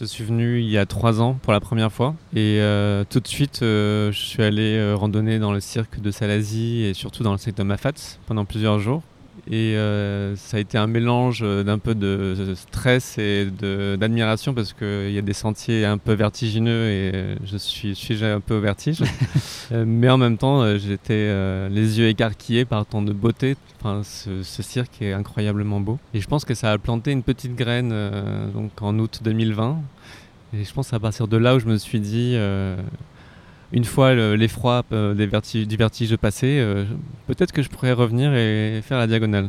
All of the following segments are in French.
Je suis venu il y a trois ans pour la première fois et euh, tout de suite euh, je suis allé euh, randonner dans le cirque de Salazie et surtout dans le cirque de Mafat pendant plusieurs jours. Et ça a été un mélange d'un peu de stress et d'admiration parce qu'il y a des sentiers un peu vertigineux et je suis sujet un peu au vertige. Mais en même temps, j'étais les yeux écarquillés par tant de beauté. Enfin, ce, ce, cirque est incroyablement beau. Et je pense que ça a planté une petite graine donc en août 2020 et je pense à partir de là où je me suis dit, euh, une fois l'effroi euh, du vertige passé, euh, peut-être que je pourrais revenir et faire la diagonale.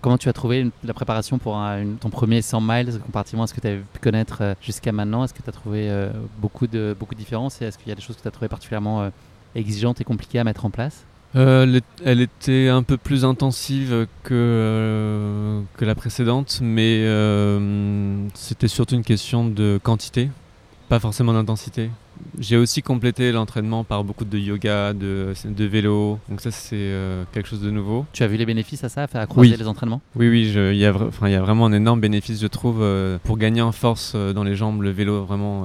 Comment tu as trouvé la préparation pour ton premier 100 miles comparativement à ce que tu avais pu connaître jusqu'à maintenant? Est-ce que tu as trouvé beaucoup, de, beaucoup de différences et est-ce qu'il y a des choses que tu as trouvées particulièrement exigeantes et compliquées à mettre en place? Elle était un peu plus intensive que, que la précédente, mais c'était surtout une question de quantité, pas forcément d'intensité. J'ai aussi complété l'entraînement par beaucoup de yoga, de, de vélo, donc ça c'est euh, quelque chose de nouveau. Tu as vu les bénéfices à ça, à croiser les entraînements? Oui, oui, il y, a vraiment un énorme bénéfice, je trouve, euh, pour gagner en force euh, dans les jambes, le vélo, vraiment,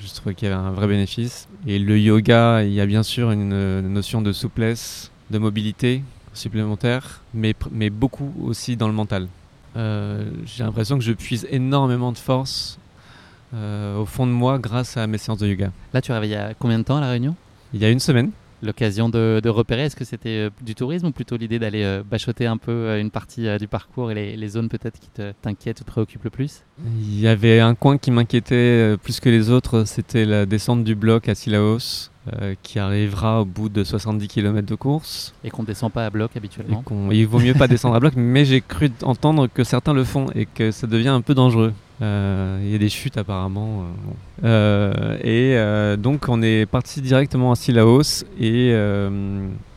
je trouve qu'il y avait un vrai bénéfice. Et le yoga, il y a bien sûr une, notion de souplesse, de mobilité supplémentaire, mais, mais beaucoup aussi dans le mental. J'ai l'impression que je puise énormément de force au fond de moi grâce à mes séances de yoga. Là, tu arrives il y a combien de temps à La Réunion? Il y a une semaine. L'occasion de, repérer, est-ce que c'était euh, du tourisme ou plutôt l'idée d'aller euh, bachoter un peu une partie du parcours et les, zones peut-être qui t'inquiètent ou te préoccupent le plus? Il y avait un coin qui m'inquiétait plus que les autres, c'était la descente du bloc à Silaos. qui arrivera au bout de 70 km de course. Et qu'on ne descend pas à bloc habituellement? il vaut mieux pas descendre à bloc, mais j'ai cru entendre que certains le font et que ça devient un peu dangereux. Euh, il y a des chutes apparemment. Euh, euh, et donc on est parti directement à Silaos et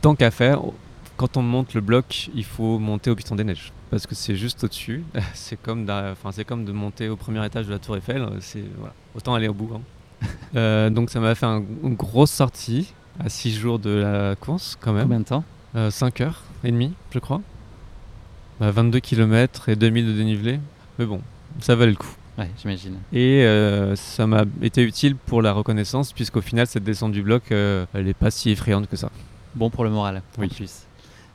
tant qu'à faire, quand on monte le bloc, il faut monter au Piston des Neiges parce que c'est juste au-dessus. c'est comme, c'est comme de monter au premier étage de la Tour Eiffel. C'est autant aller au bout. Hein. donc ça m'a fait une grosse sortie à 6 jours de la course quand même. Combien de temps? 5 heures et demie, je crois. 22 bah, km et 2000 de dénivelé. Mais bon, ça valait le coup. Ouais, j'imagine. Et euh, ça m'a été utile pour la reconnaissance, puisqu'au final, cette descente du bloc, euh, elle n'est pas si effrayante que ça. Bon pour le moral, oui.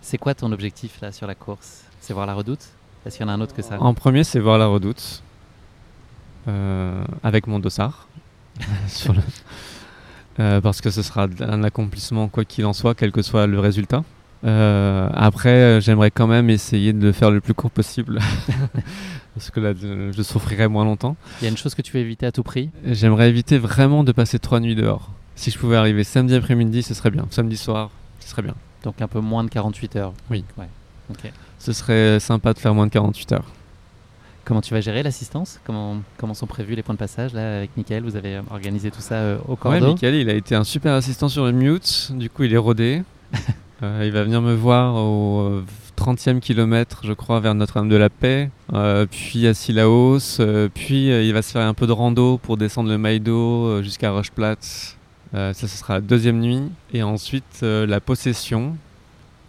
C'est quoi ton objectif là sur la course? C'est voir la redoute? Est-ce qu'il y en a un autre que ça? En premier, c'est voir la redoute, euh, avec mon dossard. parce que ce sera un accomplissement, quoi qu'il en soit, quel que soit le résultat. Après, j'aimerais quand même essayer de le faire le plus court possible. parce que là, je souffrirais moins longtemps. Il y a une chose que tu veux éviter à tout prix? J'aimerais éviter vraiment de passer trois nuits dehors. Si je pouvais arriver samedi après-midi, ce serait bien. Samedi soir, ce serait bien. Donc un peu moins de 48 heures Oui. Ouais. Ce serait sympa de faire moins de 48 heures. Comment tu vas gérer l'assistance? Comment, comment sont prévus les points de passage là avec Michael? Vous avez organisé tout ça euh, au cordeau? Ouais, Michael, il a été un super assistant sur le mute. Du coup, il est rodé. Euh, il va venir me voir au 30e kilomètre, je crois, vers Notre-Dame de la Paix, euh, puis à Silaos, euh, puis il va se faire un peu de rando pour descendre le Maïdo jusqu'à Rocheplatz. ça, ce sera la deuxième nuit. Et ensuite, la possession,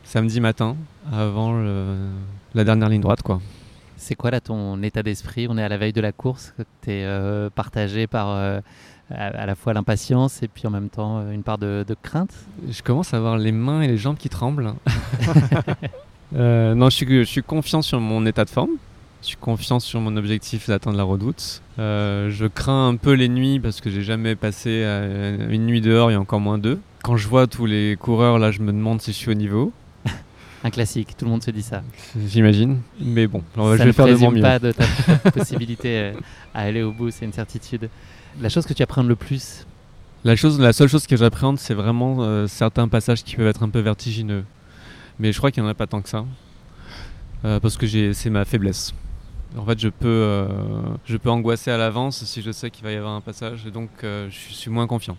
samedi matin, avant la dernière ligne droite. quoi. C'est quoi là ton état d'esprit? On est à la veille de la course, tu es partagé par à, la fois l'impatience et puis en même temps euh, une part de, crainte? Je commence à avoir les mains et les jambes qui tremblent. Euh, non, je suis, confiant sur mon état de forme. Je suis confiant sur mon objectif d'atteindre la redoute. Euh, je crains un peu les nuits parce que j'ai jamais passé une nuit dehors et encore moins deux. Quand je vois tous les coureurs, là, je me demande si je suis au niveau. Un classique, tout le monde se dit ça. J'imagine, mais bon, je vais faire de mon mieux. pas de ta possibilité à aller au bout, c'est une certitude. La chose que tu appréhendes le plus la, chose, la seule chose que j'appréhende, c'est vraiment euh, certains passages qui peuvent être un peu vertigineux. Mais je crois qu'il n'y en a pas tant que ça. Euh, parce que c'est ma faiblesse. En fait, je peux, euh, je peux angoisser à l'avance si je sais qu'il va y avoir un passage, et donc je suis moins confiant.